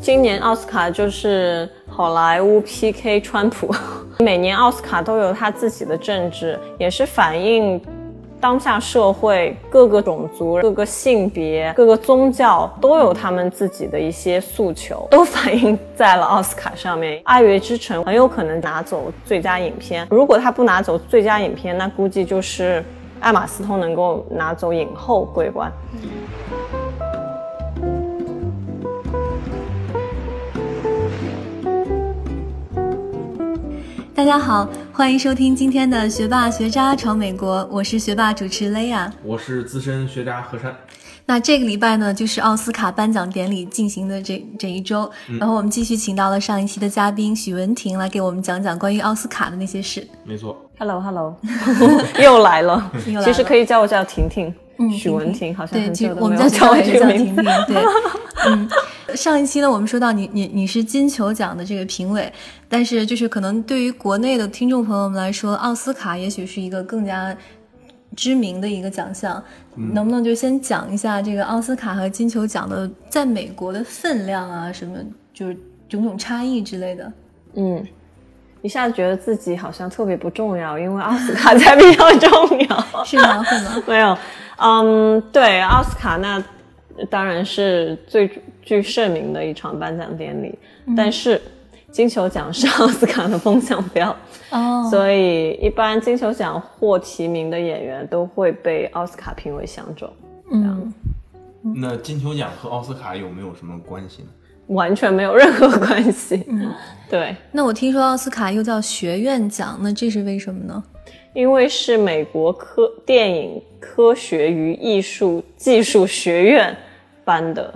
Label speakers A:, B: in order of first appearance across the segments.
A: 今年奥斯卡就是好莱坞 PK 川普，每年奥斯卡都有他自己的政治，也是反映当下社会各个种族、各个性别、各个宗教都有他们自己的一些诉求，都反映在了奥斯卡上面。《爱乐之城》很有可能拿走最佳影片，如果他不拿走最佳影片，那估计就是艾玛斯通能够拿走影后桂冠。
B: 大家好，欢迎收听今天的《学霸学渣闯美国》，我是学霸主持雷亚，
C: 我是资深学渣何山。
B: 那这个礼拜呢，就是奥斯卡颁奖典礼进行的这这一周，然后我们继续请到了上一期的嘉宾许文婷来给我们讲讲关于奥斯卡的那些事。
C: 没错
A: ，Hello Hello，又来了，
B: 来了。
A: 其实可以叫我叫婷婷，
B: 嗯
A: 许文婷好像
B: 对，
A: 很久都没有
B: 我们叫
A: 我这个名字。
B: 婷婷，对，嗯，上一期呢，我们说到你你你是金球奖的这个评委，但是就是可能对于国内的听众朋友们来说，奥斯卡也许是一个更加知名的一个奖项，能不能就先讲一下这个奥斯卡和金球奖的在美国的分量啊，什么就是种种差异之类的？
A: 嗯，一下子觉得自己好像特别不重要，因为奥斯卡 才比较重要。
B: 是吗？会吗？
A: 没有，嗯，对，奥斯卡那当然是最具盛名的一场颁奖典礼，但是金球奖是奥斯卡的风向标，
B: 哦，
A: 所以一般金球奖获提名的演员都会被奥斯卡评委相中，
B: 嗯，
C: 那金球奖和奥斯卡有没有什么关系呢？
A: 完全没有任何关系。对，
B: 那我听说奥斯卡又叫学院奖，那这是为什么呢？
A: 因为是美国科电影科学与艺术技术学院颁的。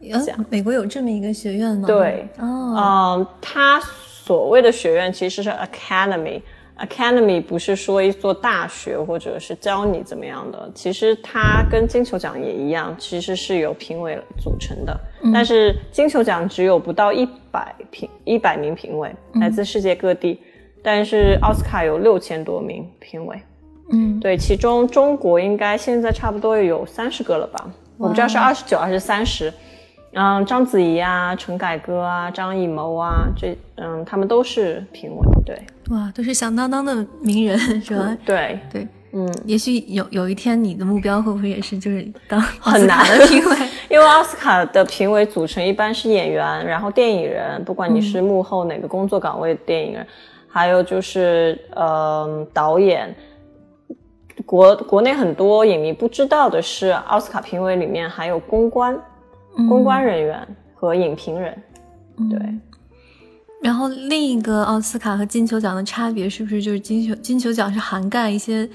B: 有
A: 奖
B: 美国有这么一个学院吗？
A: 对，
B: 哦，
A: 嗯，它所谓的学院其实是 academy。Academy 不是说一座大学或者是教你怎么样的，其实它跟金球奖也一样，其实是由评委组成的。但是金球奖只有不到一百评一百名评委，来自世界各地，但是奥斯卡有六千多名评委。
B: 嗯，
A: 对，其中中国应该现在差不多有三十个了吧？我不知道是二十九还是三十。嗯，章子怡啊、陈凯歌啊、张艺谋啊，这嗯，他们都是评委。对
B: 哇，都是响当当的名人，是吧？
A: 对，
B: 对，
A: 嗯，
B: 也许有有一天你的目标会不会也是就是当
A: 很难
B: 的评委？
A: 因为奥斯卡的评委组成一般是演员，然后电影人，不管你是幕后哪个工作岗位的电影人，还有就是呃导演。国国内很多影迷不知道的是，奥斯卡评委里面还有公关、公关人员和影评人。对，
B: 然后另一个奥斯卡和金球奖的差别是不是就是金球金球奖是涵盖一些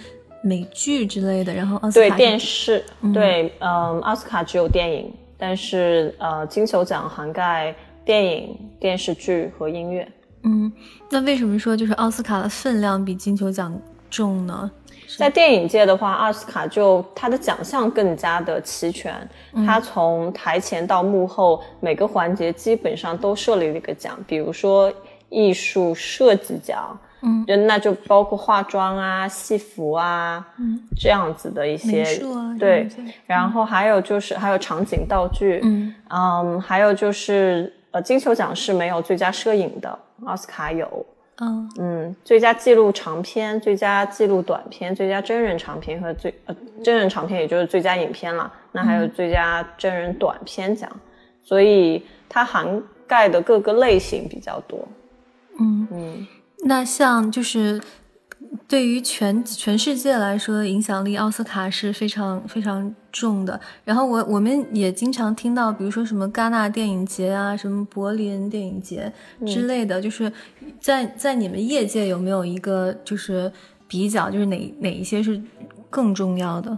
B: 美剧之类的，然后奥斯卡对
A: 电视，对，嗯，奥斯卡只有电影，但是呃，金球奖涵盖电影、电视剧和音乐。
B: 嗯，那为什么说就是奥斯卡的分量比金球奖重呢？
A: 在电影界的话，奥斯卡就它的奖项更加的齐全，它从台前到幕后每个环节基本上都设立了一个奖，比如说艺术设计奖，
B: 嗯，
A: 那就包括化妆啊、戏服啊，
B: 嗯，
A: 这样子的一些
B: 啊
A: 对然后还有就是还有场景道具，
B: 嗯。
A: 嗯，还有就是呃，金球奖是没有最佳摄影的，奥斯卡有。
B: 嗯
A: 嗯，最佳纪录长片、最佳纪录短片、最佳真人长片和最呃真人长片，也就是最佳影片了。那还有最佳真人短片奖，所以它涵盖的各个类型比较多。
B: 嗯，
A: 嗯，
B: 那像就是对于全全世界来说，影响力奥斯卡是非常非常重的。然后我我们也经常听到，比如说什么戛纳电影节啊，什么柏林电影节之类的，就是在在你们业界有没有一个就是比较，就是哪哪一些是更重要的？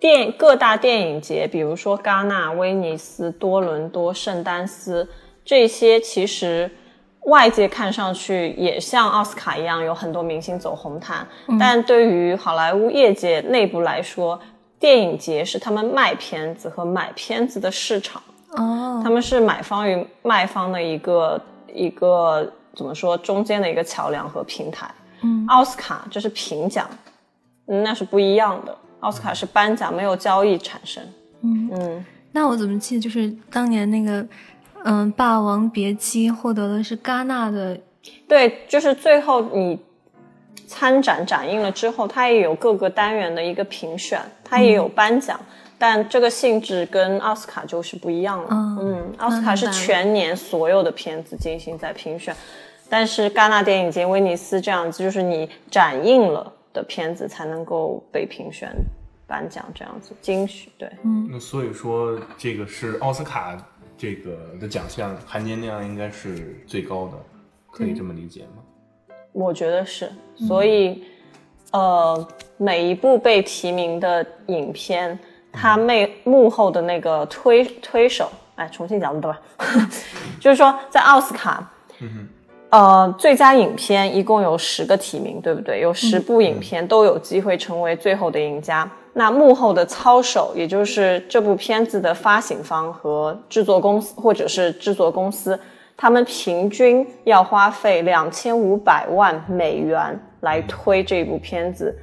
A: 电各大电影节，比如说戛纳、威尼斯、多伦多、圣丹斯这些，其实外界看上去也像奥斯卡一样有很多明星走红毯，但对于好莱坞业界内部来说，电影节是他们卖片子和买片子的市场，
B: 哦，
A: 他们是买方与卖方的一个一个怎么说中间的一个桥梁和平台。
B: 嗯，
A: 奥斯卡这是评奖，嗯那是不一样的。奥斯卡是颁奖，没有交易产生。
B: 嗯。
A: 嗯，
B: 那我怎么记得就是当年那个，嗯，《霸王别姬》获得的是戛纳的，
A: 对，就是最后你参展展映了之后，它也有各个单元的一个评选，它也有颁奖，但这个性质跟奥斯卡就是不一样了。
B: 嗯
A: 嗯，奥斯卡是全年所有的片子进行在评选，但是戛纳电影节、威尼斯这样子，就是你展映了的片子才能够被评选颁奖，这样子金曲对。
C: 嗯那所以说，这个是奥斯卡这个的奖项，含金量应该是最高的，可以这么理解吗？
A: 我觉得是，所以，呃，每一部被提名的影片，它背幕后的那个推推手，哎，重新讲对吧？就是说，在奥斯卡，呃，最佳影片一共有十个提名，对不对？有十部影片都有机会成为最后的赢家。那幕后的操手，也就是这部片子的发行方和制作公司，或者是制作公司，他们平均要花费两千五百万美元来推这部片子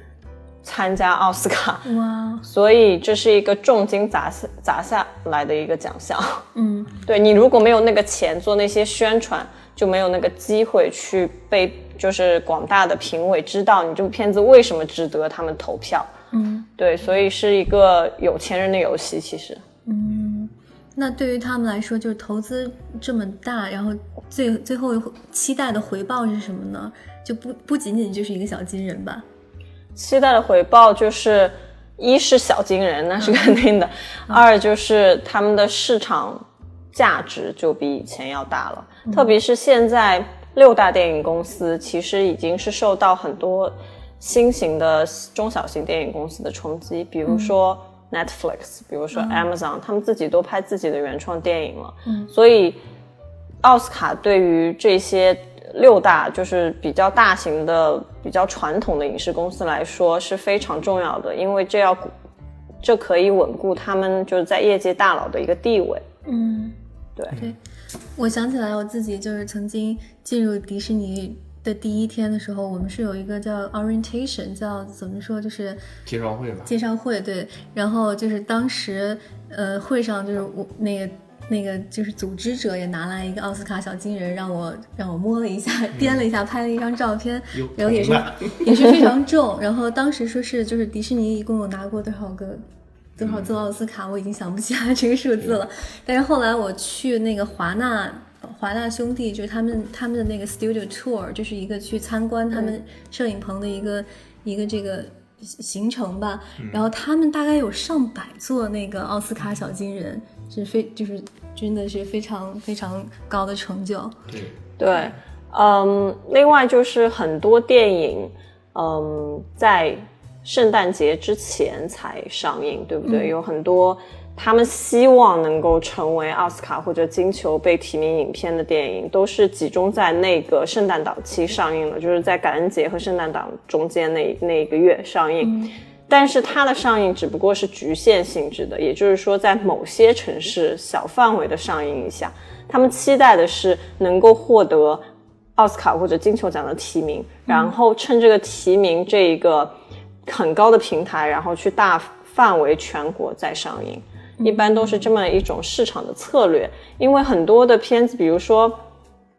A: 参加奥斯卡，
B: 哇，
A: 所以这是一个重金砸下砸下来的一个奖项。
B: 嗯
A: 对你如果没有那个钱做那些宣传，就没有那个机会去被就是广大的评委知道你这部片子为什么值得他们投票。
B: 嗯
A: 对，所以是一个有钱人的游戏，其实。
B: 嗯，那对于他们来说，就是投资这么大，然后最最后期待的回报是什么呢？就不不仅仅就是一个小金人吧？
A: 期待的回报就是，一是小金人，那是肯定的；二就是他们的市场价值就比以前要大了。特别是现在六大电影公司其实已经是受到很多新型的中小型电影公司的冲击，比如说 Netflix，比如说 Amazon，、他们自己都拍自己的原创电影了。
B: 嗯
A: 所以奥斯卡对于这些六大就是比较大型的、比较传统的影视公司来说是非常重要的，因为这要这可以稳固他们就是在业界大佬的一个地位。
B: 嗯，
A: 对，
B: 对，我想起来我自己就是曾经进入迪士尼的第一天的时候，我们是有一个叫 orientation，叫怎么说，就是
C: 介绍会吧，
B: 介绍会，对，然后就是当时呃会上就是我那个那个就是组织者也拿来一个奥斯卡小金人让我让我摸了一下，掂了一下，拍了一张照片，
C: 有
B: 然后也是也是非常重，然后当时说是就是迪士尼一共有拿过多少个。多少座奥斯卡，我已经想不起来这个数字了。但是后来我去那个华纳华纳兄弟，就是他们他们的那个 studio tour，就是一个去参观他们摄影棚的一个、一个这个行程吧。然后他们大概有上百座那个奥斯卡小金人，是非就是真的是非常非常高的成就。
C: 对，
A: 对，嗯，另外就是很多电影，嗯，在圣诞节之前才上映，对不对？有很多他们希望能够成为奥斯卡或者金球被提名影片的电影，都是集中在那个圣诞档期上映的，就是在感恩节和圣诞档中间那那一个月上映。但是它的上映只不过是局限性质的，也就是说，在某些城市小范围的上映一下，他们期待的是能够获得奥斯卡或者金球奖的提名，然后趁这个提名这一个很高的平台，然后去大范围全国再上映。一般都是这么一种市场的策略，因为很多的片子，比如说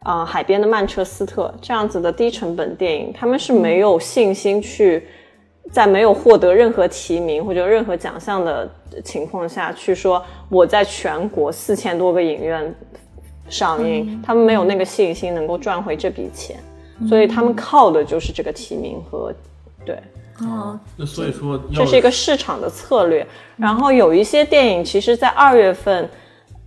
A: 啊、呃海边的曼彻斯特这样子的低成本电影，他们是没有信心去在没有获得任何提名或者任何奖项的情况下去说我在全国四千多个影院上映，他们没有那个信心能够赚回这笔钱，所以他们靠的就是这个提名和对。
B: 哦，
C: 那所以说
A: 这是一个市场的策略。然后有一些电影其实，在二月份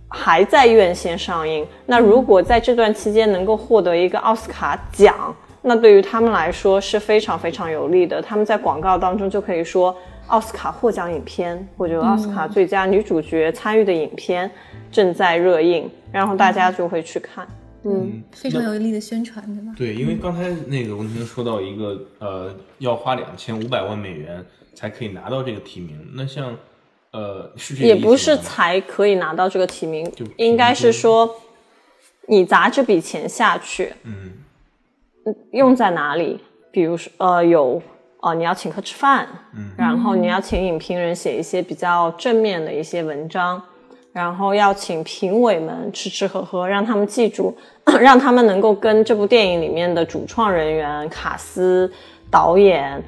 A: 还在院线上映。那如果在这段期间能够获得一个奥斯卡奖，那对于他们来说是非常非常有利的。他们在广告当中就可以说奥斯卡获奖影片或者奥斯卡最佳女主角参与的影片正在热映，然后大家就会去看。嗯，
B: 非常有力的宣传，对吧？
C: 对，因为刚才那个文婷说到一个呃，要花两千五百万美元才可以拿到这个提名。那像呃，是这
A: 也不是才可以拿到这个提名
C: 就，
A: 应该是说你砸这笔钱下去，
C: 嗯
A: 用在哪里？比如说，呃，有哦，你要请客吃饭，嗯，然后你要请影评人写一些比较正面的一些文章，然后要请评委们吃吃喝喝，让他们记住，让他们能够跟这部电影里面的主创人员、卡斯、导演。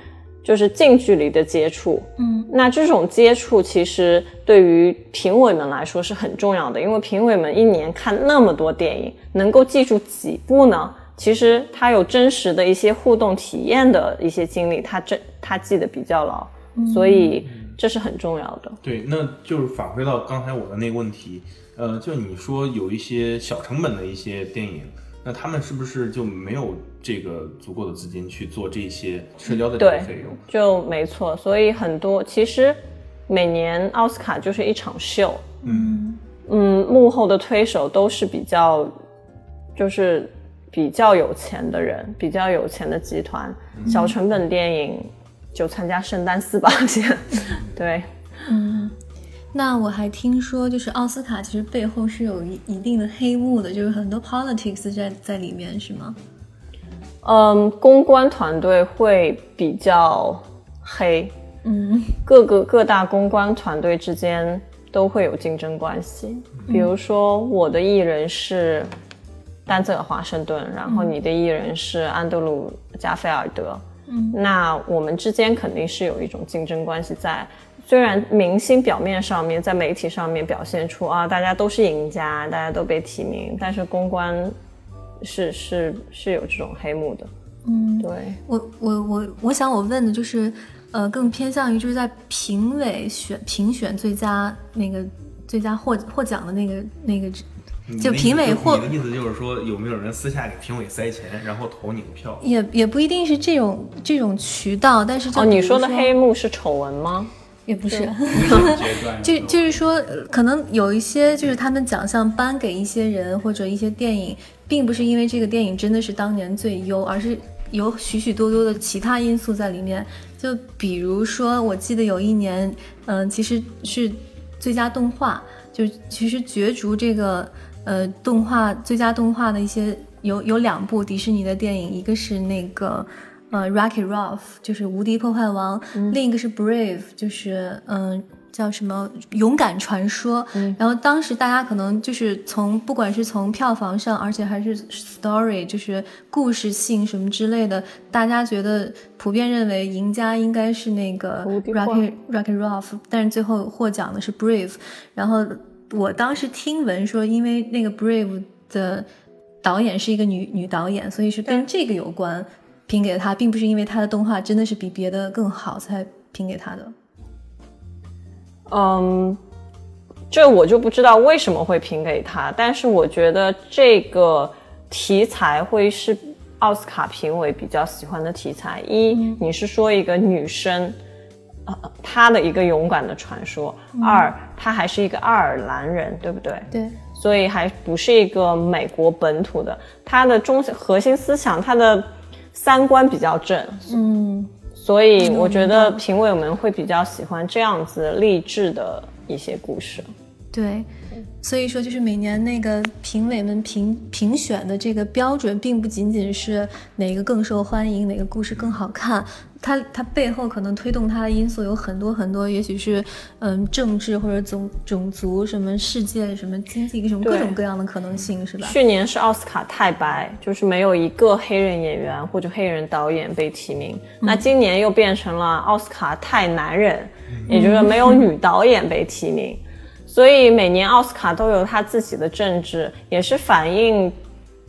A: 就是近距离的接触，
B: 嗯，
A: 那这种接触其实对于评委们来说是很重要的，因为评委们一年看那么多电影，能够记住几部呢？其实他有真实的一些互动体验的一些经历，他真他记得比较牢，所以这是很重要的。
C: 对，那就是返回到刚才我的那个问题，呃，就你说有一些小成本的一些电影。那他们是不是就没有这个足够的资金去做这些社交的这个费用？
A: 就没错，所以很多其实每年奥斯卡就是一场秀，
C: 嗯
A: 嗯，幕后的推手都是比较就是比较有钱的人，比较有钱的集团，小成本电影就参加圣丹斯吧，先 对，
B: 嗯。那我还听说，就是奥斯卡其实背后是有一一定的黑幕的，就是很多 politics 在在里面，是吗？
A: 嗯，公关团队会比较黑，
B: 嗯，
A: 各个各大公关团队之间都会有竞争关系。比如说，我的艺人是丹泽尔华盛顿，然后你的艺人是安德鲁加菲尔德，
B: 嗯，
A: 那我们之间肯定是有一种竞争关系在。虽然明星表面上面在媒体上面表现出啊，大家都是赢家，大家都被提名，但是公关是是是有这种黑幕的。
B: 嗯，
A: 对
B: 我我我我想我问的就是，呃，更偏向于就是在评委选评选最佳那个最佳获获奖的那个那个，就评委获
C: 你的意思就是说有没有人私下给评委塞钱，然后投你的票？
B: 也也不一定是这种这种渠道，但是
A: 哦，你说的黑幕是丑闻吗？
B: 也不是，就就是说，可能有一些就是他们奖项颁给一些人或者一些电影，并不是因为这个电影真的是当年最优，而是有许许多多的其他因素在里面。就比如说，我记得有一年，嗯，其实是最佳动画，就其实角逐这个呃动画最佳动画的一些有有两部迪士尼的电影，一个是那个。呃，Rocky Ralph 就是无敌破坏王，另一个是 Brave，就是嗯，叫什么勇敢传说。然后当时大家可能就是从不管是从票房上，而且还是 story，就是故事性什么之类的，大家觉得普遍认为赢家应该是那个 Rocky Rocky Ralph，但是最后获奖的是 Brave。然后我当时听闻说，因为那个 Brave 的导演是一个女女导演，所以是跟这个有关。评给他，并不是因为他的动画真的是比别的更好才评给他的。
A: 嗯，这我就不知道为什么会评给他，但是我觉得这个题材会是奥斯卡评委比较喜欢的题材。一，你是说一个女生，呃，她的一个勇敢的传说；二，他还是一个爱尔兰人，对不对？
B: 对，
A: 所以还不是一个美国本土的，他的中核心思想，他的。三观比较正，
B: 嗯，
A: 所以我觉得评委们会比较喜欢这样子励志的一些故事。
B: 对，所以说就是每年那个评委们评评选的这个标准，并不仅仅是哪个更受欢迎，哪个故事更好看。它它背后可能推动它的因素有很多很多，也许是嗯政治或者种种族什么世界什么经济什么各种各样的可能性，是吧？
A: 去年是奥斯卡太白，就是没有一个黑人演员或者黑人导演被提名。那今年又变成了奥斯卡太男人，也就是没有女导演被提名。所以每年奥斯卡都有他自己的政治，也是反映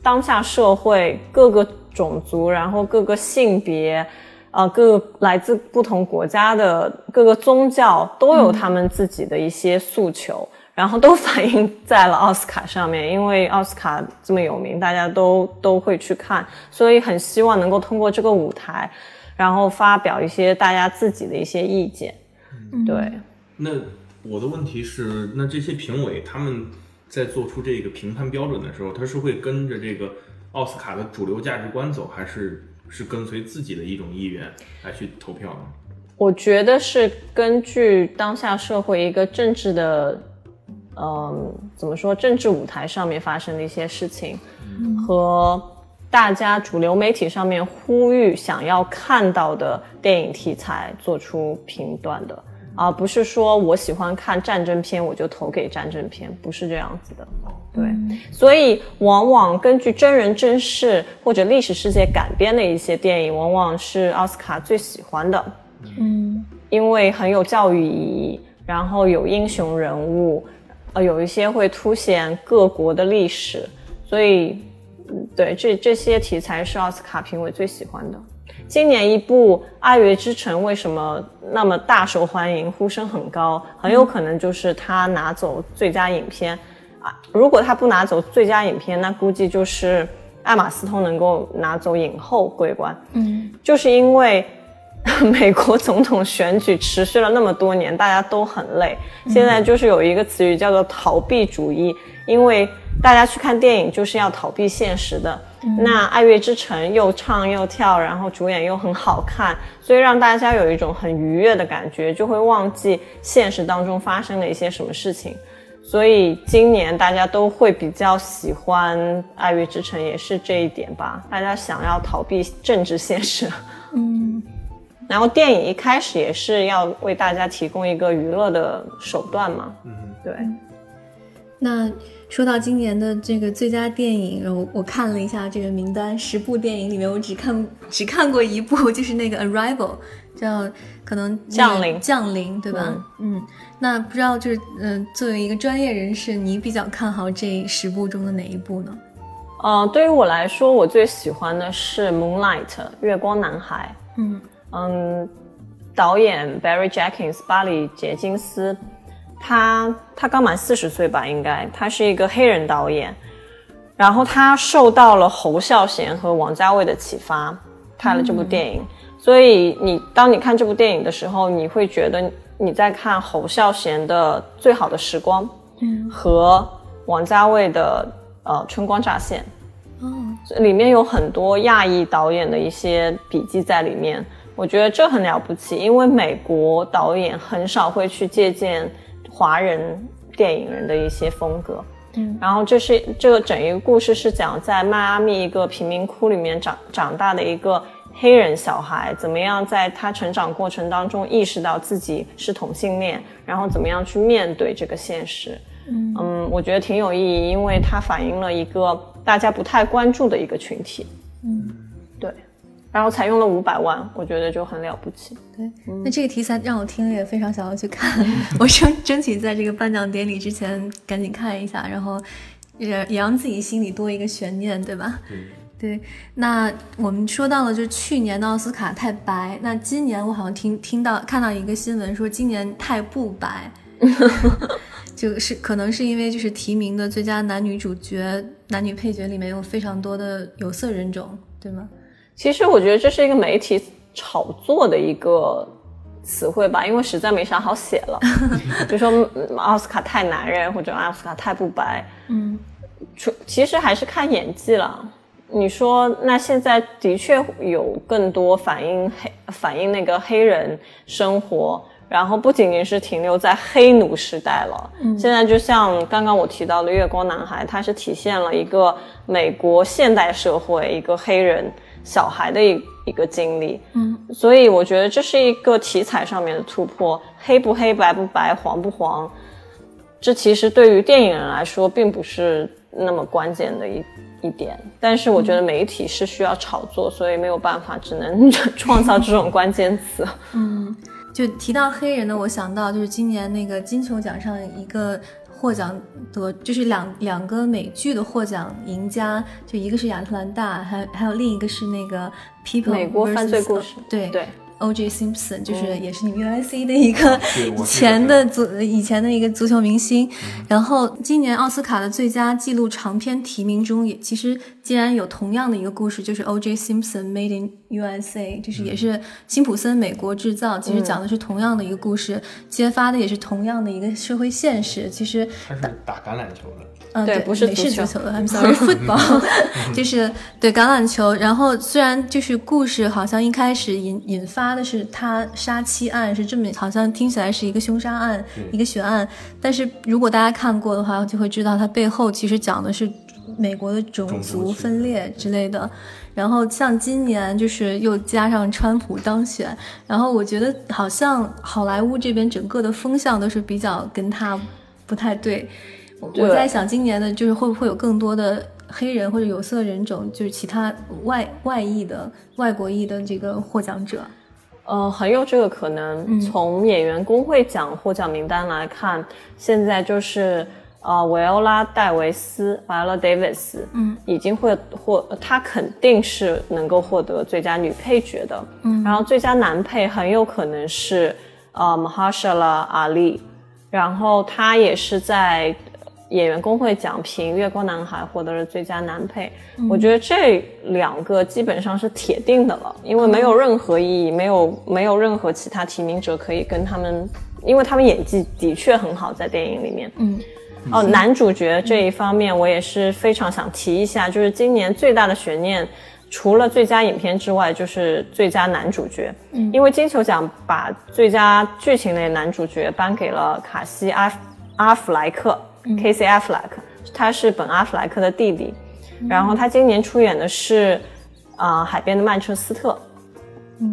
A: 当下社会各个种族，然后各个性别。呃，各个来自不同国家的各个宗教都有他们自己的一些诉求，然后都反映在了奥斯卡上面。因为奥斯卡这么有名，大家都都会去看，所以很希望能够通过这个舞台，然后发表一些大家自己的一些意见。对。
C: 那我的问题是，那这些评委他们在做出这个评判标准的时候，他是会跟着这个奥斯卡的主流价值观走，还是？是跟随自己的一种意愿来去投票呢？
A: 我觉得是根据当下社会一个政治的，嗯，怎么说，政治舞台上面发生的一些事情，和大家主流媒体上面呼吁想要看到的电影题材做出评断的，而不是说我喜欢看战争片我就投给战争片，不是这样子的。对，所以往往根据真人真事或者历史事件改编的一些电影，往往是奥斯卡最喜欢的。
B: 嗯，
A: 因为很有教育意义，然后有英雄人物，呃，有一些会凸显各国的历史，所以，嗯对这这些题材是奥斯卡评委最喜欢的。今年一部《爱乐之城》为什么那么大受欢迎，呼声很高？很有可能就是他拿走最佳影片啊！如果他不拿走最佳影片，那估计就是艾玛斯通能够拿走影后桂冠。
B: 嗯，
A: 就是因为 美国总统选举持续了那么多年，大家都很累。现在就是有一个词语叫做逃避主义，因为大家去看电影就是要逃避现实的。那《爱乐之城》又唱又跳，然后主演又很好看，所以让大家有一种很愉悦的感觉，就会忘记现实当中发生了一些什么事情。所以今年大家都会比较喜欢《爱乐之城》，也是这一点吧。大家想要逃避政治现实。
B: 嗯，
A: 然后电影一开始也是要为大家提供一个娱乐的手段嘛。
C: 嗯，
A: 对，
B: 那说到今年的这个最佳电影，然后我看了一下这个名单，十部电影里面我只看只看过一部，就是那个《Arrival》，叫可能
A: 降临
B: 降临，对吧？嗯那不知道就是嗯、作为一个专业人士，你比较看好这十部中的哪一部呢？
A: 呃，对于我来说，我最喜欢的是《Moonlight》月光男孩。
B: 嗯
A: 嗯，导演 Barry Jenkins 巴里杰金斯，他他刚满四十岁吧，应该他是一个黑人导演，然后他受到了侯孝贤和王家卫的启发，拍了这部电影。所以你当你看这部电影的时候，你会觉得你在看侯孝贤的《最好的时光》
B: 嗯
A: 和王家卫的呃《春光乍现》。
B: 哦
A: 里面有很多亚裔导演的一些笔记在里面，我觉得这很了不起，因为美国导演很少会去借鉴华人电影人的一些风格。
B: 嗯
A: 然后这是这个整一个故事是讲在迈阿密一个贫民窟里面长长大的一个黑人小孩，怎么样在他成长过程当中意识到自己是同性恋，然后怎么样去面对这个现实。
B: 嗯
A: 嗯，我觉得挺有意义，因为它反映了一个大家不太关注的一个群体。
B: 嗯，
A: 对，然后才用了五百万，我觉得就很了不起。
B: 对。那这个题材让我听了也非常想要去看，我争争取在这个颁奖典礼之前赶紧看一下，然后也也让自己心里多一个悬念，对吧？对，那我们说到了，就是去年的奥斯卡太白，那今年我好像听听到看到一个新闻说今年太不白，就是可能是因为就是提名的最佳男女主角、男女配角里面有非常多的有色人种，对吗？
A: 其实我觉得这是一个媒体炒作的一个词汇吧，因为实在没啥好写了，比如说嗯奥斯卡太男人或者奥斯卡太不白，
B: 嗯
A: 除其实还是看演技了。你说，那现在的确有更多反映黑反映那个黑人生活，然后不仅仅是停留在黑奴时代了。
B: 嗯
A: 现在就像刚刚我提到的《月光男孩》，它是体现了一个美国现代社会一个黑人小孩的一一个经历。
B: 嗯
A: 所以我觉得这是一个题材上面的突破，黑不黑、白不白、黄不黄，这其实对于电影人来说并不是那么关键的一一点。但是我觉得媒体是需要炒作，所以没有办法，只能创造这种关键词。
B: 嗯，就提到黑人呢，我想到就是今年那个金球奖上一个获奖得，就是两两个美剧的获奖赢家，就一个是亚特兰大，还还有另一个是那个 People
A: 美国犯罪故事
B: 对
A: 对，
B: O.J. Simpson 就是也是你们 U.S.C 的一个前的足以前的一个足球明星，然后今年奥斯卡的最佳纪录长片提名中也其实竟然有同样的一个故事，就是 O.J. Simpson Made in USA，就是也是辛普森美国制造，其实讲的是同样的一个故事，揭发的也是同样的一个社会现实，其实
C: 他是打橄榄球的，
B: 嗯，
A: 对不是
B: 美式足球的，I'm sorry，football，就是对橄榄球。然后虽然就是故事好像一开始引引发的是他杀妻案，是这么好像听起来是一个凶杀案，一个悬案，但是如果大家看过的话，就会知道它背后其实讲的是美国的种
C: 族
B: 分裂之类的。然后像今年就是又加上川普当选，然后我觉得好像好莱坞这边整个的风向都是比较跟他不太对。我在想今年的就是会不会有更多的黑人或者有色人种，就是其他外外裔的外国裔的这个获奖者。
A: 呃，很有这个可能。
B: 嗯
A: 从演员工会奖获奖名单来看，现在就是呃，维欧拉·戴维斯 （Viola Davis）
B: 嗯
A: 已经会获，她肯定是能够获得最佳女配角的。嗯，然后最佳男配很有可能是呃 Mahershala Ali，然后他也是在演员工会奖评《月光男孩》获得了最佳男配。我觉得这两个基本上是铁定的了，因为没有任何意义，没有没有任何其他提名者可以跟他们，因为他们演技的确很好，在电影里面。
B: 嗯
A: 哦，男主角这一方面，我也是非常想提一下，就是今年最大的悬念，除了最佳影片之外，就是最佳男主角。嗯，因为金球奖把最佳剧情类男主角颁给了卡西阿阿弗莱克、k c 阿弗莱克，他是本阿弗莱克的弟弟，然后他今年出演的是啊、海边的曼彻斯特。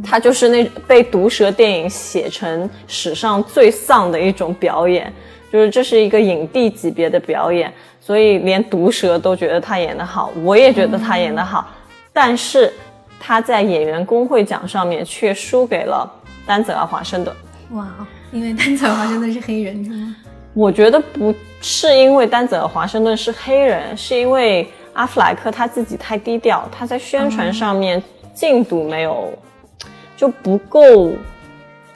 A: 他就是那被毒舌电影写成史上最丧的一种表演，就是这是一个影帝级别的表演，所以连毒舌都觉得他演得好，我也觉得他演得好，但是他在演员工会奖上面却输给了丹泽尔·华盛顿。
B: 哇，因为丹泽尔华盛顿是黑人是吗？
A: 我觉得不是因为丹泽尔·华盛顿是黑人，是因为阿弗莱克他自己太低调，他在宣传上面进度没有，就不够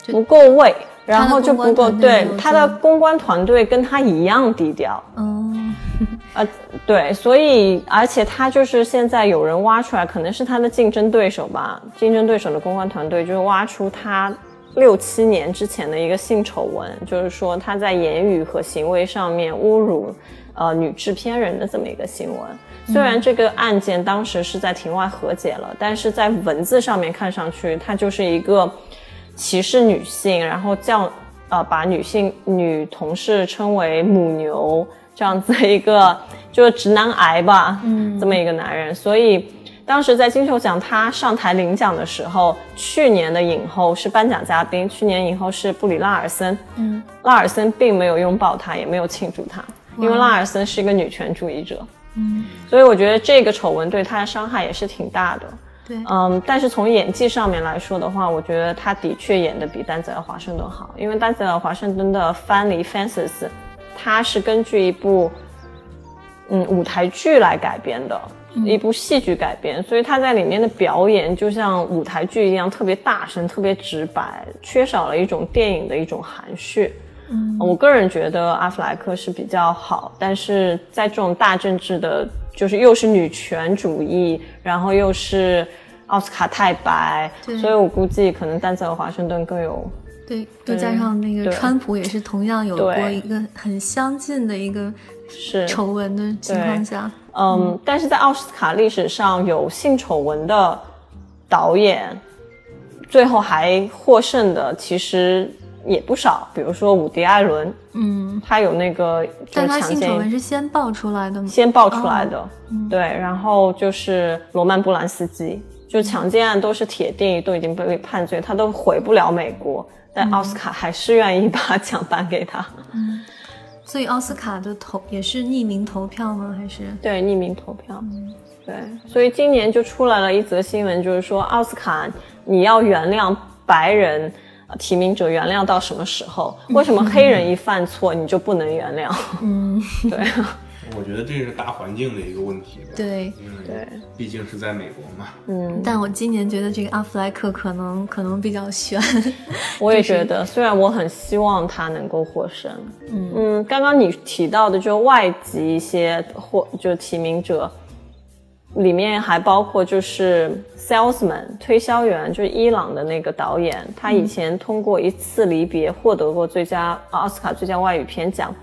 B: 就
A: 不够位，然后就不够对他的公关团队跟他一样低调，
B: 嗯
A: 呃，对，所以而且他就是现在有人挖出来，可能是他的竞争对手吧，竞争对手的公关团队就是挖出他六七年之前的一个性丑闻，就是说他在言语和行为上面侮辱呃女制片人的这么一个新闻。虽然这个案件当时是在庭外和解了，但是在文字上面看上去，他就是一个歧视女性，然后叫呃把女性女同事称为母牛这样子一个就是直男癌吧，嗯，这么一个男人，所以。当时在金球奖他上台领奖的时候，去年的影后是颁奖嘉宾，去年影后是布里拉尔森，
B: 嗯，
A: 拉尔森并没有拥抱她，也没有庆祝她，因为拉尔森是一个女权主义者，
B: 嗯，
A: 所以我觉得这个丑闻对她的伤害也是挺大的。
B: 对，
A: 嗯，但是从演技上面来说的话，我觉得他的确演的比丹泽尔·华盛顿好，因为丹泽尔·华盛顿的《翻离 Fences》，它是根据一部嗯舞台剧来改编的，一部戏剧改编，所以他在里面的表演就像舞台剧一样，特别大声，特别直白，缺少了一种电影的一种含蓄。嗯，我个人觉得阿弗莱克是比较好，但是在这种大政治的，就是又是女权主义，然后又是奥斯卡太白，所以我估计可能丹泽尔·华盛顿更有
B: 对，又加上那个川普也是同样有过一个很相近的一个
A: 是。
B: 丑闻的情况下，
A: 嗯，但是在奥斯卡历史上有性丑闻的导演，最后还获胜的其实也不少，比如说伍迪·艾伦，
B: 嗯，
A: 他有那个就
B: 但他性丑闻是先爆出来的吗？
A: 先爆出来的，
B: 嗯
A: 对，然后就是罗曼·布兰斯基，就强奸案都是铁定，都已经被判罪，他都回不了美国，但奥斯卡还是愿意把奖颁给他，
B: 所以奥斯卡的投也是匿名投票吗？还是
A: 对，匿名投票，对，所以今年就出来了一则新闻，就是说奥斯卡你要原谅白人。呃提名者原谅到什么时候？为什么黑人一犯错你就不能原谅？
B: 嗯，
A: 对
C: 我觉得这是大环境的一个问题吧。
B: 对。
C: 因为
A: 对，
C: 毕竟是在美国嘛。
A: 嗯，
B: 但我今年觉得这个阿弗莱克可能可能比较悬，
A: 我也觉得，虽然我很希望他能够获胜，
B: 嗯
A: 嗯，刚刚你提到的就外籍一些获就提名者，里面还包括就是 salesman 推销员，就是伊朗的那个导演，他以前通过一次离别获得过最佳奥斯卡最佳外语片奖，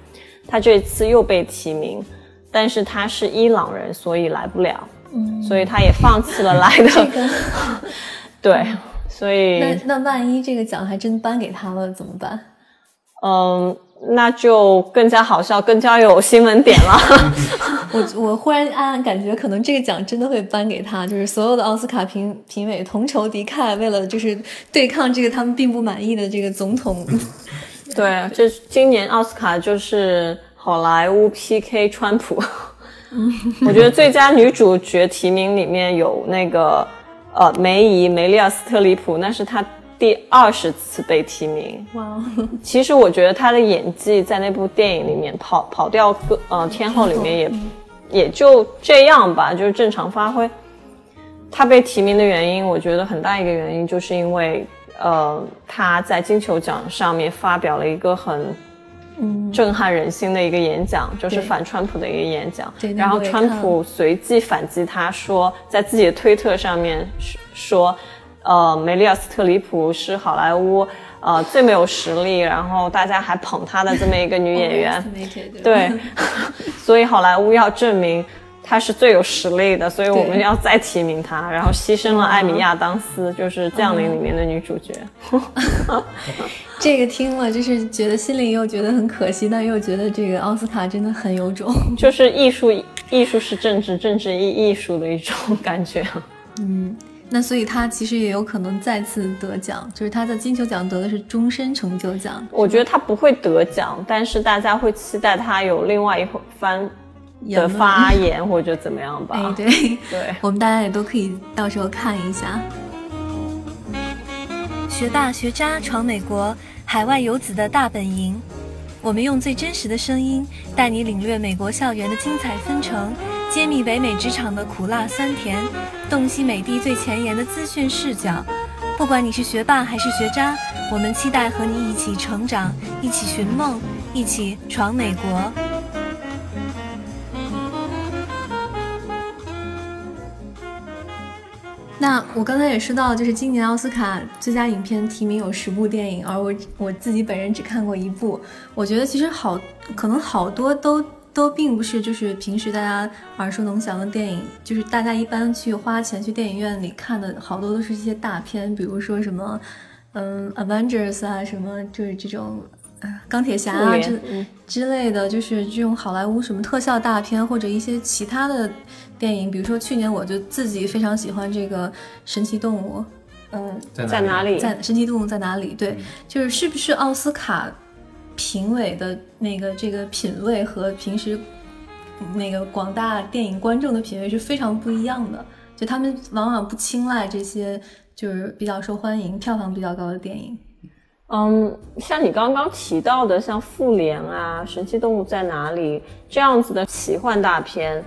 A: 他这次又被提名，但是他是伊朗人，所以来不了，
B: 嗯，
A: 所以他也放弃了来的，
B: 这个
A: 对，所以
B: 那那万一这个奖还真颁给他了怎么办？
A: 嗯，那就更加好笑，更加有新闻点了。
B: 我我忽然暗暗感觉，可能这个奖真的会颁给他，就是所有的奥斯卡评评委同仇敌忾，为了就是对抗这个他们并不满意的这个总统。
A: 对，就是今年奥斯卡就是好莱坞 PK 川普。我觉得最佳女主角提名里面有那个呃梅姨梅丽尔·斯特里普，那是她第二十次被提名。
B: 哇，
A: 其实我觉得她的演技在那部电影里面跑跑掉个呃天后里面也也就这样吧，就是正常发挥。她被提名的原因，我觉得很大一个原因就是因为呃她在金球奖上面发表了一个很。震撼人心的一个演讲，就是反川普的一个演讲。然后川普随即反击他说，在自己的推特上面说，呃，梅丽尔·斯特里普是好莱坞呃最没有实力，然后大家还捧她的这么一个女演员。对 所以好莱坞要证明。她是最有实力的，所以我们要再提名她，然后牺牲了艾米亚当斯，就是《降临》里面的女主角。
B: 这个听了就是觉得心里又觉得很可惜，但又觉得这个奥斯卡真的很有种。
A: 就是艺术，艺术是政治，政治艺艺术的一种感觉。
B: 嗯，那所以他其实也有可能再次得奖，就是他在金球奖得的是终身成就奖。
A: 我觉得他不会得奖，但是大家会期待他有另外一番。的发言或者怎么样吧？
B: 哎，对
A: 对，
B: 我们大家也都可以到时候看一下。学霸学渣闯美国，海外游子的大本营。我们用最真实的声音，带你领略美国校园的精彩纷呈，揭秘北美职场的苦辣酸甜，洞悉美帝最前沿的资讯视角。不管你是学霸还是学渣，我们期待和你一起成长，一起寻梦，一起闯美国。那我刚才也说到，就是今年奥斯卡最佳影片提名有十部电影，而我我自己本人只看过一部。我觉得其实好，可能好多都都并不是就是平时大家耳熟能详的电影，就是大家一般去花钱去电影院里看的好多都是一些大片，比如说什么，嗯，Avengers 啊，什么就是这种。钢铁侠啊，之之类的，就是这种好莱坞什么特效大片，或者一些其他的电影，比如说去年我就自己非常喜欢这个神奇动物，
C: 嗯，
A: 在哪里？
B: 在神奇动物在哪里？对，就是是不是奥斯卡评委的那个这个品味和平时那个广大电影观众的品味是非常不一样的，就他们往往不青睐这些就是比较受欢迎、票房比较高的电影。
A: 嗯，像你刚刚提到的，像《复联》啊，《神奇动物在哪里》这样子的奇幻大片，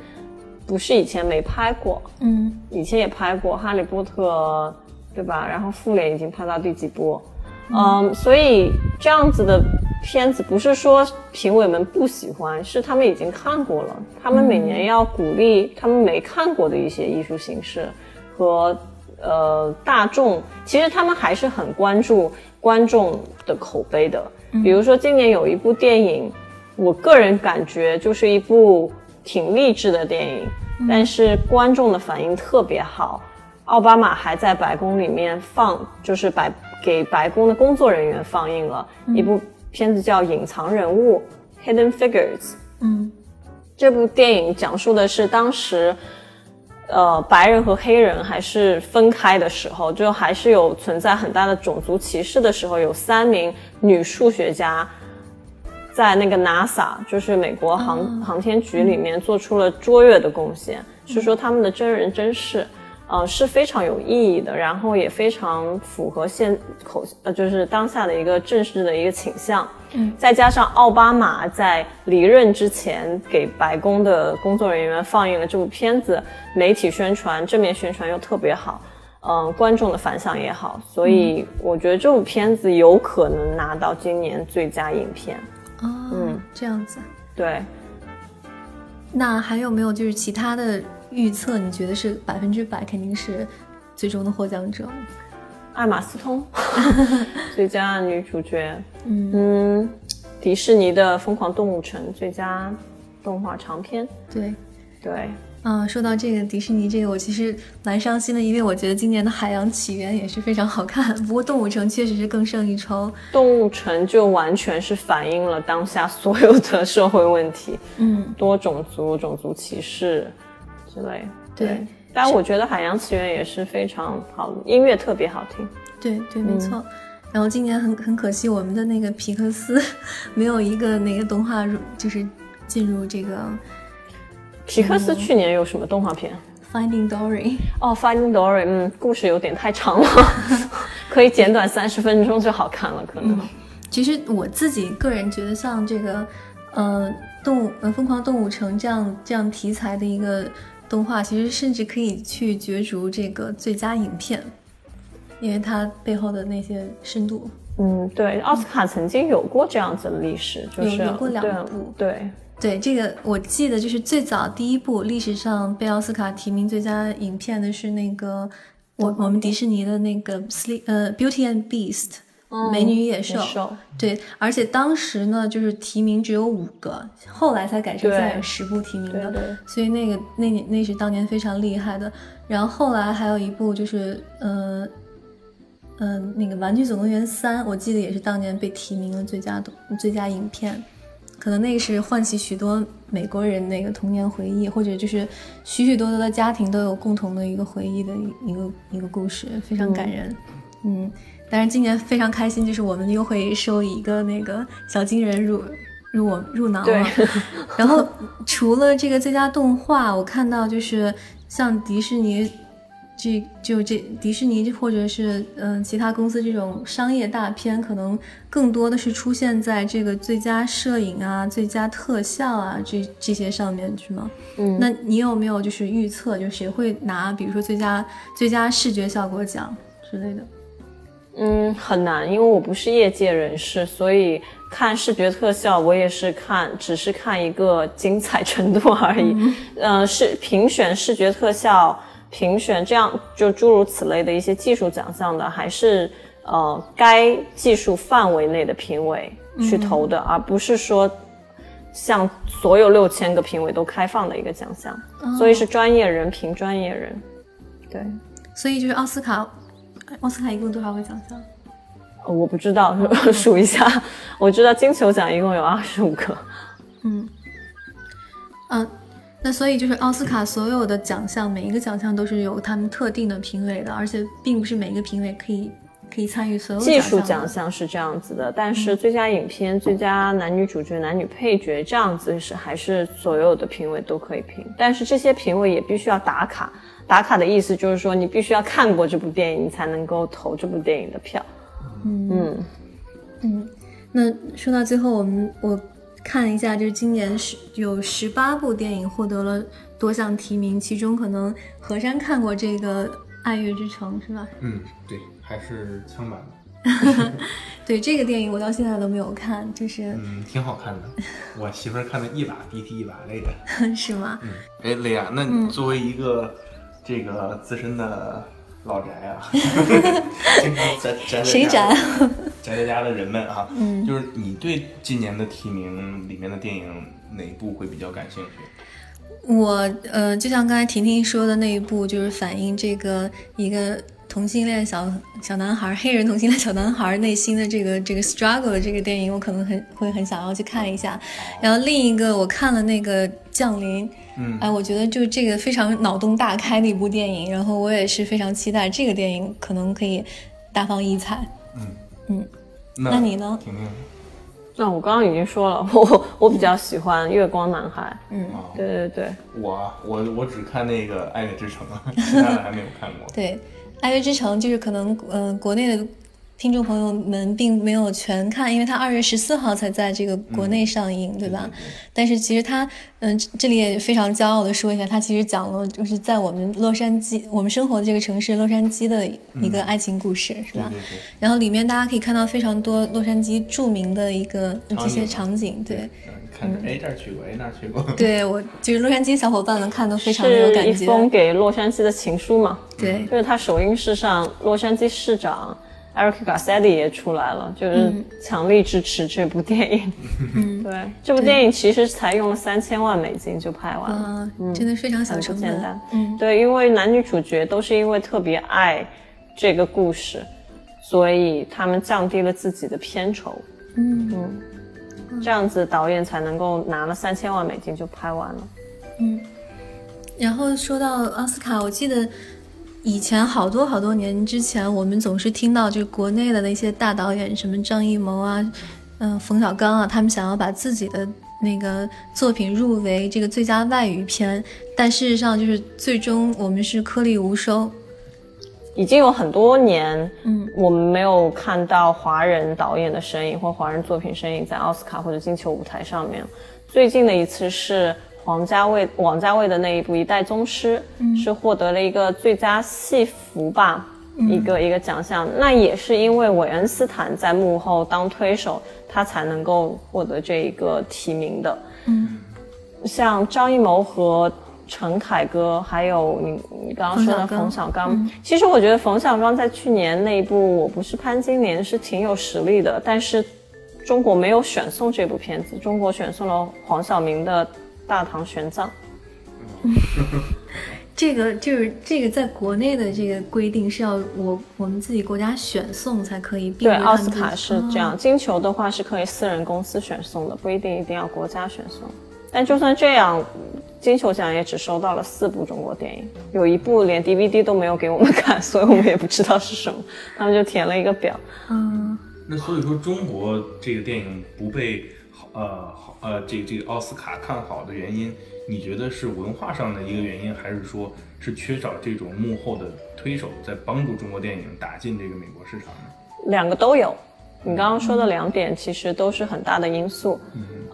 A: 不是以前没拍过，
B: 嗯，
A: 以前也拍过《哈利波特》，对吧？然后《复联》已经拍到第几部？嗯，所以这样子的片子不是说评委们不喜欢，是他们已经看过了。他们每年要鼓励他们没看过的一些艺术形式和呃大众，其实他们还是很关注。观众的口碑的，比如说今年有一部电影，我个人感觉就是一部挺励志的电影，但是观众的反应特别好。奥巴马还在白宫里面放，就是白给白宫的工作人员放映了一部片子，叫《隐藏人物》（Hidden Figures）。
B: 嗯，
A: 这部电影讲述的是当时。呃，白人和黑人还是分开的时候，就还是有存在很大的种族歧视的时候，有三名女数学家在那个 NASA，就是美国航航天局里面做出了卓越的贡献，是说他们的真人真事。呃，是非常有意义的，然后也非常符合现口呃，就是当下的一个正式的一个倾向。
B: 嗯，
A: 再加上奥巴马在离任之前给白宫的工作人员放映了这部片子，媒体宣传正面宣传又特别好，嗯，观众的反响也好，所以我觉得这部片子有可能拿到今年最佳影片。
B: 哦，嗯，这样子。
A: 对。
B: 那还有没有就是其他的？预测你觉得是百分之百肯定是最终的获奖者？
A: 艾玛斯通 最佳女主角，
B: 嗯，
A: 迪士尼的《疯狂动物城》最佳动画长片，
B: 对
A: 对，
B: 啊，说到这个迪士尼，这个我其实蛮伤心的，因为我觉得今年的《海洋起源》也是非常好看，不过《动物城》确实是更胜一筹。
A: 动物城就完全是反映了当下所有的社会问题，
B: 嗯，
A: 多种族、种族歧视之类。
B: 对，
A: 但我觉得《海洋起源》也是非常好，音乐特别好听。
B: 对对，没错。然后今年很很可惜，我们的那个皮克斯 没有一个那个动画入，就是进入这个。
A: 皮克斯去年有什么动画片
B: ？Finding Dory。
A: 哦，Finding Dory，嗯，故事有点太长了，可以简短三十分钟就好看了，可能。
B: 其实我自己个人觉得，像这个，呃，动物，呃，疯狂动物城这样这样题材的一个动画，其实甚至可以去角逐这个最佳影片，因为它背后的那些深度。
A: 嗯，对，奥斯卡曾经有过这样子的历史，就是
B: 有过两部，
A: 对。
B: 对这个，我记得就是最早第一部历史上被奥斯卡提名最佳影片的是那个我我们迪士尼的那个《Sleep》呃《Beauty and Beast》美女与野兽。对，而且当时呢，就是提名只有五个，后来才改成现在有十部提名的。对所以那个那那是当年非常厉害的。然后后来还有一部就是呃嗯那个《玩具总动员三》，我记得也是当年被提名了最佳的最佳影片。可能那个是唤起许多美国人那个童年回忆，或者就是许许多多的家庭都有共同的一个回忆的一个一个故事，非常感人。嗯，但是今年非常开心，就是我们又会收一个那个小金人入入我入囊了。然后除了这个最佳动画，我看到就是像迪士尼。这就这迪士尼或者是嗯其他公司这种商业大片，可能更多的是出现在这个最佳摄影啊、最佳特效啊这这些上面，是吗？
A: 嗯，
B: 那你有没有就是预测，就谁会拿，比如说最佳最佳视觉效果奖之类的？
A: 嗯，很难，因为我不是业界人士，所以看视觉特效，我也是看，只是看一个精彩程度而已。嗯，是评选视觉特效。评选这样就诸如此类的一些技术奖项的，还是呃该技术范围内的评委去投的，而不是说向所有六千个评委都开放的一个奖项，所以是专业人评专业人。对，
B: 所以就是奥斯卡，奥斯卡一共多少个奖项？
A: 我不知道，数一下。我知道金球奖一共有二十五个。
B: 嗯，嗯。那所以就是奥斯卡所有的奖项，每一个奖项都是有他们特定的评委的，而且并不是每一个评委可以可以参与所有
A: 技术奖项是这样子的，但是最佳影片、最佳男女主角、男女配角这样子是还是所有的评委都可以评，但是这些评委也必须要打卡，打卡的意思就是说你必须要看过这部电影，你才能够投这部电影的票。
B: 嗯。嗯。嗯，那说到最后，我们我。看了一下，就是今年十有十八部电影获得了多项提名，其中可能何山看过这个《爱乐之城》是吧？
C: 嗯，对，还是枪版
B: 的。对这个电影，我到现在都没有看，就是
C: 嗯，挺好看的。我媳妇儿看的一把鼻涕一把泪
B: 的，是吗？
C: 嗯，哎，雷亚，那你作为一个这个资深的。老宅啊，经常宅宅
B: 宅？
C: 宅在家的人们啊，嗯，就是你对今年的提名里面的电影哪一部会比较感兴趣？
B: 我呃，就像刚才婷婷说的那一部，就是反映这个一个同性恋小小男孩，黑人同性恋小男孩内心的这个 这个 struggle 的这个电影，我可能很会很想要去看一下。然后另一个，我看了那个降临。
C: 嗯，
B: 哎，我觉得就这个非常脑洞大开的一部电影，然后我也是非常期待这个电影可能可以大放异彩。
C: 嗯
B: 嗯，那你呢？
C: 婷婷，
A: 那我刚刚已经说了，我我比较喜欢《月光男孩》。
B: 嗯，
A: 对对对，
C: 我我我只看那个《爱乐之城》，其他的还没有看过。
B: 对，《爱乐之城》就是可能嗯，国内的。听众朋友们并没有全看，因为它二月十四号才在这个国内上映，
C: 对
B: 吧？但是其实它，嗯，这里也非常骄傲的说一下，它其实讲了就是在我们洛杉矶，我们生活的这个城市洛杉矶的一个爱情故事，是吧？然后里面大家可以看到非常多洛杉矶著名的一个这些场景，对。
C: 看着哎这儿去过，哎那儿去过。
B: 对我就是洛杉矶小伙伴们看都非常有感觉。
A: 是一封给洛杉矶的情书嘛？
B: 对，
A: 就是他首映式上洛杉矶市长。Eric Garcetti 也出来了，就是强力支持这部电影。嗯，对，这部电影其实才用了三千万美金就拍完了，
B: 嗯，真的非常小
A: 很
B: 成本。
A: 简单。
B: 嗯，
A: 对，因为男女主角都是因为特别爱这个故事，所以他们降低了自己的片酬。
B: 嗯
A: 嗯，这样子导演才能够拿了三千万美金就拍完了。
B: 嗯。然后说到奥斯卡，我记得以前好多好多年之前，我们总是听到就国内的那些大导演，什么张艺谋啊，嗯、冯小刚啊，他们想要把自己的那个作品入围这个最佳外语片，但事实上就是最终我们是颗粒无收。
A: 已经有很多年，
B: 嗯，
A: 我们没有看到华人导演的身影或华人作品身影在奥斯卡或者金球舞台上面。最近的一次是黄家卫王家卫的那一部《一代宗师》，是获得了一个最佳戏服吧，一个一个奖项。那也是因为韦恩斯坦在幕后当推手，他才能够获得这一个提名的。
B: 嗯，
A: 像张艺谋和陈凯歌，还有你你刚刚说的
B: 冯
A: 冯
B: 小刚
A: 小刚，其实我觉得冯小刚在去年那一部《我不是潘金莲》是挺有实力的，但是中国没有选送这部片子，中国选送了黄晓明的《大唐玄奘》。
B: 这个就是这个在国内的这个规定是要我我们自己国家选送才可以，
A: 对，奥斯卡是这
B: 哦
A: 样，金球的话是可以私人公司选送的，不一定一定要国家选送。但就算这样，金球奖也只收到了四部中国电影，有一部连 DVD 都没有给我们看，所以我们也不知道是什么，他们就填了一个表。
B: 嗯
C: 那所以说，中国这个电影不被呃好呃这个这个奥斯卡看好的原因，你觉得是文化上的一个原因，还是说是缺少这种幕后的推手在帮助中国电影打进这个美国市场呢？
A: 两个都有。你刚刚说的两点其实都是很大的因素。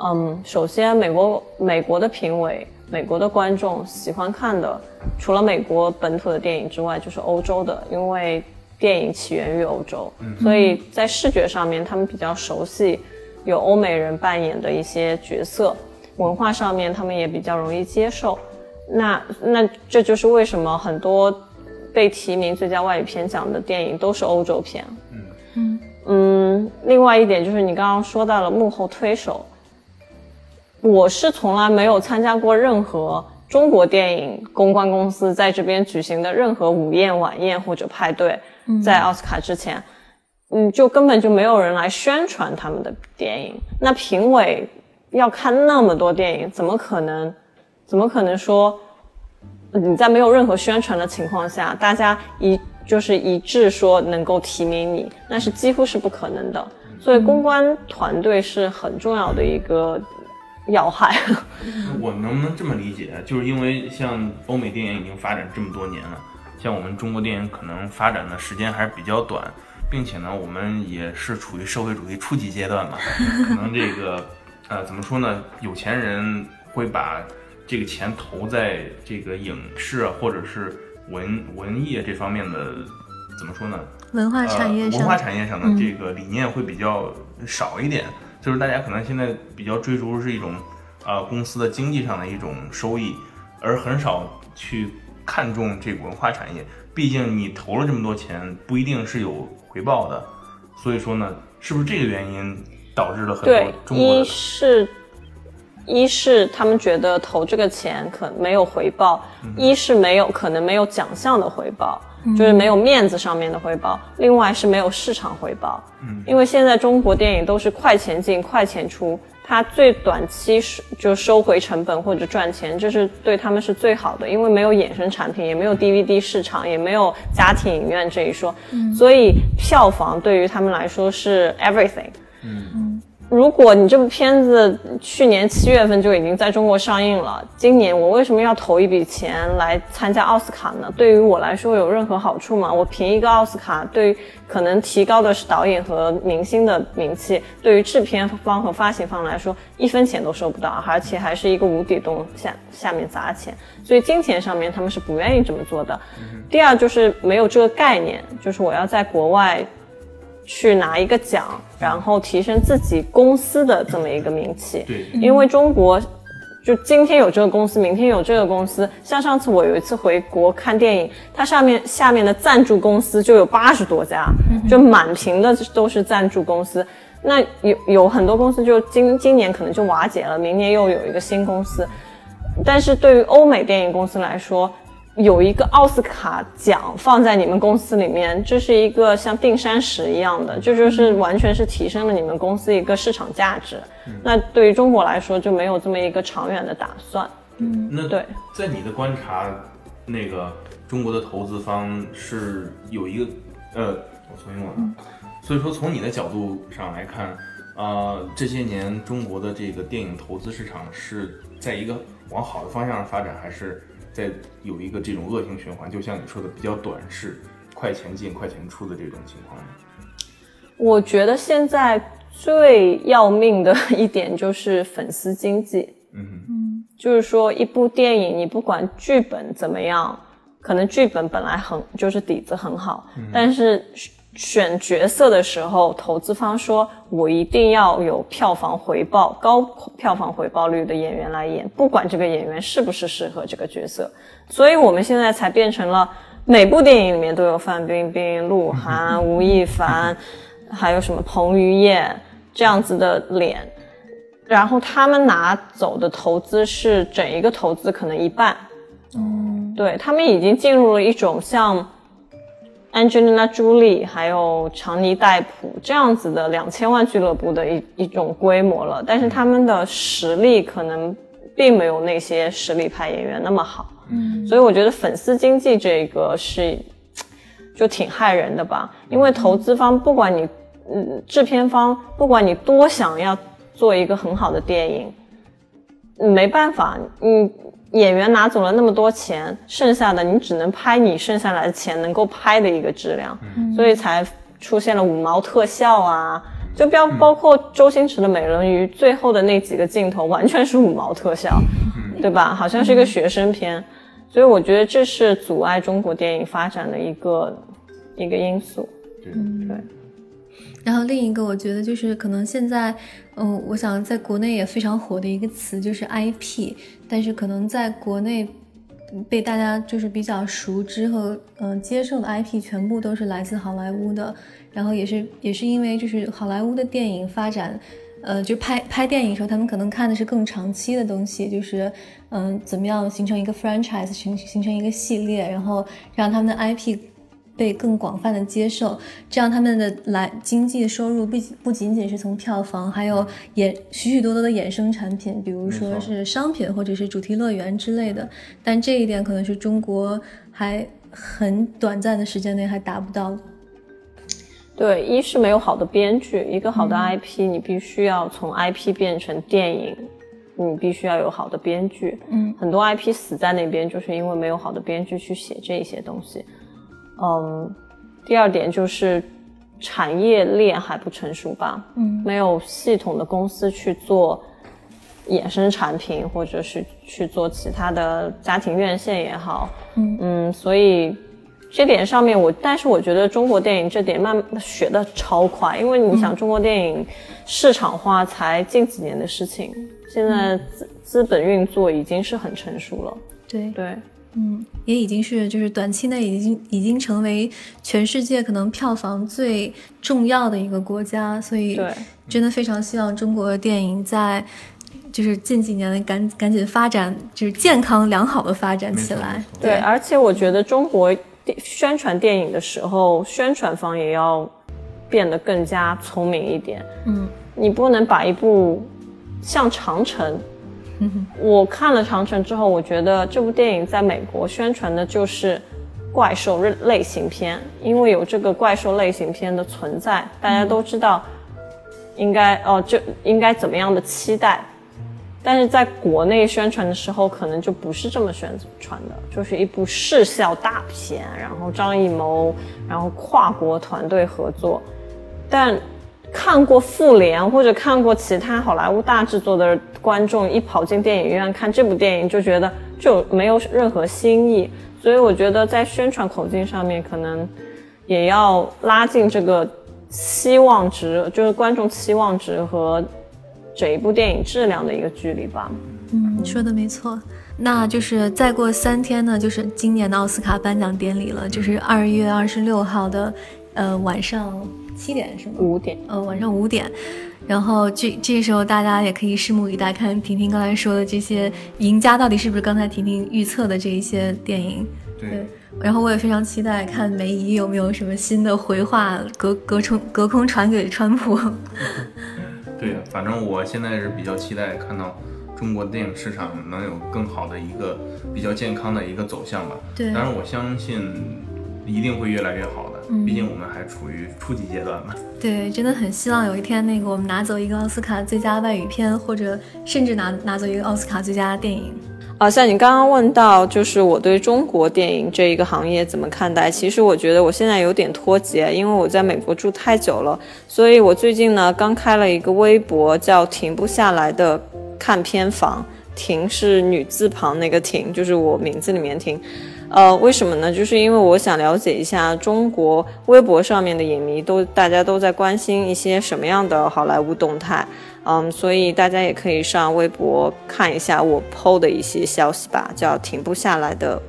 A: 嗯，首先，美国美国的评委、美国的观众喜欢看的，除了美国本土的电影之外，就是欧洲的，因为电影起源于欧洲，所以在视觉上面他们比较熟悉有欧美人扮演的一些角色，文化上面他们也比较容易接受。那那这就是为什么很多被提名最佳外语片奖的电影都是欧洲片。另外一点就是你刚刚说到了幕后推手，我是从来没有参加过任何中国电影公关公司在这边举行的任何午宴、晚宴或者派对，在奥斯卡之前，嗯，就根本就没有人来宣传他们的电影。那评委要看那么多电影，怎么可能？怎么可能说你在没有任何宣传的情况下，大家一就是一致说能够提名你，那是几乎是不可能的。所以公关团队是很重要的一个要害。
C: 我能不能这么理解？就是因为像欧美电影已经发展这么多年了，像我们中国电影可能发展的时间还是比较短，并且呢，我们也是处于社会主义初级阶段嘛，可能这个呃怎么说呢？有钱人会把这个钱投在这个影视啊，或者是文文艺这方面的，怎么说呢？
B: 文化产业
C: 呃、
B: 上，
C: 文化产业上的这个理念会比较少一点，就是大家可能现在比较追逐是一种呃公司的经济上的一种收益，而很少去看重这个文化产业。毕竟你投了这么多钱，不一定是有回报的。所以说呢，是不是这个原因导致了很多，
A: 一
C: 中国的
A: 是一是他们觉得投这个钱可没有回报，一是没有可能没有奖项的回报，就是没有面子上面的回报，另外是没有市场回报。嗯，因为现在中国电影都是快钱进快钱出，它最短期是就收回成本或者赚钱，这是对他们是最好的，因为没有衍生产品，也没有 DVD 市场，也没有家庭影院这一说，所以票房对于他们来说是 everything。如果你这部片子去年七月份就已经在中国上映了，今年我为什么要投一笔钱来参加奥斯卡呢？对于我来说有任何好处吗？我凭一个奥斯卡，对可能提高的是导演和明星的名气，对于制片方和发行方来说一分钱都收不到，而且还是一个无底洞下下面砸钱，所以金钱上面他们是不愿意这么做的。第二就是没有这个概念，就是我要在国外。去拿一个奖，然后提升自己公司的这么一个名气。
C: 对
A: 因为中国就今天有这个公司，明天有这个公司。像上次我有一次回国看电影，它上面下面的赞助公司就有八十多家，就满屏的都是赞助公司。那有有很多公司就今今年可能就瓦解了，明年又有一个新公司。但是对于欧美电影公司来说，有一个奥斯卡奖放在你们公司里面，这是一个像定山石一样的，这就是完全是提升了你们公司一个市场价值。那对于中国来说，就没有这么一个长远的打算。
C: 嗯，那
A: 对，
C: 在你的观察，那个中国的投资方是有一个，呃，我重新问。所以说，从你的角度上来看，呃，这些年中国的这个电影投资市场是在一个往好的方向上发展，还是？在有一个这种恶性循环，就像你说的比较短视、快钱进、快钱出的这种情况。
A: 我觉得现在最要命的一点就是粉丝经济。
C: 嗯嗯，
A: 就是说一部电影，你不管剧本怎么样，可能剧本本来很就是底子很好，但是。选角色的时候，投资方说：“我一定要有票房回报高、票房回报率的演员来演，不管这个演员是不是适合这个角色。”所以，我们现在才变成了每部电影里面都有范冰冰、鹿晗、吴亦凡，还有什么彭于晏这样子的脸，然后他们拿走的投资是整一个投资可能一半。
B: 嗯，
A: 对他们已经进入了一种像。Angelina Jolie 还有长尼戴普这样子的两千万俱乐部的一一种规模了，但是他们的实力可能并没有那些实力派演员那么好。
B: 嗯，
A: 所以我觉得粉丝经济这个是就挺害人的吧，因为投资方不管你，嗯，制片方不管你多想要做一个很好的电影，没办法，嗯。演员拿走了那么多钱，剩下的你只能拍你剩下来的钱能够拍的一个质量，所以才出现了五毛特效啊，就包包括周星驰的美人鱼最后的那几个镜头完全是五毛特效，对吧？好像是一个学生片，所以我觉得这是阻碍中国电影发展的一个一个因素。对。
B: 然后另一个，我觉得就是可能现在，嗯，我想在国内也非常火的一个词就是 IP，但是可能在国内被大家就是比较熟知和嗯接受的 IP 全部都是来自好莱坞的。然后也是也是因为就是好莱坞的电影发展，呃，就拍拍电影的时候，他们可能看的是更长期的东西，就是嗯怎么样形成一个 franchise，形形成一个系列，然后让他们的 IP。被更广泛的接受，这样他们的来经济收入不不仅仅是从票房，还有衍许许多多的衍生产品，比如说是商品或者是主题乐园之类的。但这一点可能是中国还很短暂的时间内还达不到。
A: 对，一是没有好的编剧，一个好的 IP，你必须要从 IP 变成电影，你必须要有好的编剧。
B: 嗯，
A: 很多 IP 死在那边，就是因为没有好的编剧去写这些东西。嗯，第二点就是产业链还不成熟吧？
B: 嗯，
A: 没有系统的公司去做衍生产品，或者是去做其他的家庭院线也好。
B: 嗯
A: 嗯，所以这点上面我，但是我觉得中国电影这点慢学的超快，因为你想中国电影市场化才近几年的事情，现在资资本运作已经是很成熟了。
B: 对
A: 对。
B: 嗯，也已经是就是短期内已经已经成为全世界可能票房最重要的一个国家，所以
A: 对，
B: 真的非常希望中国电影在就是近几年赶赶紧发展，就是健康良好的发展起来。
A: 对，而且我觉得中国电宣传电影的时候，宣传方也要变得更加聪明一点。
B: 嗯，
A: 你不能把一部像长城。我看了《长城》之后，我觉得这部电影在美国宣传的就是怪兽类型片，因为有这个怪兽类型片的存在，大家都知道应该哦，就应该怎么样的期待。但是在国内宣传的时候，可能就不是这么宣传的，就是一部视效大片，然后张艺谋，然后跨国团队合作，但。看过《复联》或者看过其他好莱坞大制作的观众，一跑进电影院看这部电影，就觉得就没有任何新意。所以我觉得在宣传口径上面，可能也要拉近这个期望值，就是观众期望值和这一部电影质量的一个距离吧。
B: 嗯，说的没错。那就是再过三天呢，就是今年的奥斯卡颁奖典礼了，就是二月二十六号的，呃，晚上七点是吗？
A: 五点，
B: 呃，晚上五点。然后这这时候大家也可以拭目以待，看婷婷刚才说的这些赢家到底是不是刚才婷婷预测的这一些电影。
C: 对。
B: 然后我也非常期待看梅姨有没有什么新的回话隔隔空隔空传给川普。
C: 对，反正我现在是比较期待看到。中国电影市场能有更好的一个比较健康的一个走向吧。
B: 对，
C: 当然我相信一定会越来越好的。嗯，毕竟我们还处于初级阶段嘛。
B: 对，真的很希望有一天那个我们拿走一个奥斯卡最佳外语片，或者甚至拿拿走一个奥斯卡最佳电影。
A: 啊，像你刚刚问到，就是我对中国电影这一个行业怎么看待？其实我觉得我现在有点脱节，因为我在美国住太久了，所以我最近呢刚开了一个微博，叫“停不下来的”。看片房，停是女字旁那个停，就是我名字里面婷。呃，为什么呢？就是因为我想了解一下中国微博上面的影迷都大家都在关心一些什么样的好莱坞动态。嗯，所以大家也可以上微博看一下我 PO 的一些消息吧，叫停不下来的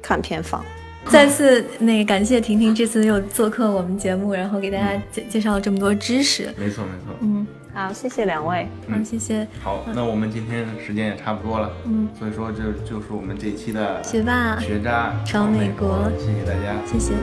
A: 看片房。
B: 再次那个感谢婷婷这次又做客我们节目，然后给大家介介绍了这么多知识。
C: 没错没错，
B: 嗯。
A: 好，谢谢两位。
B: 嗯，谢谢。
C: 好，那我们今天时间也差不多了。嗯，所以说这就是我们这一期的
B: 学霸
C: 学渣
B: 超美国。
C: 谢谢大家，
B: 谢谢。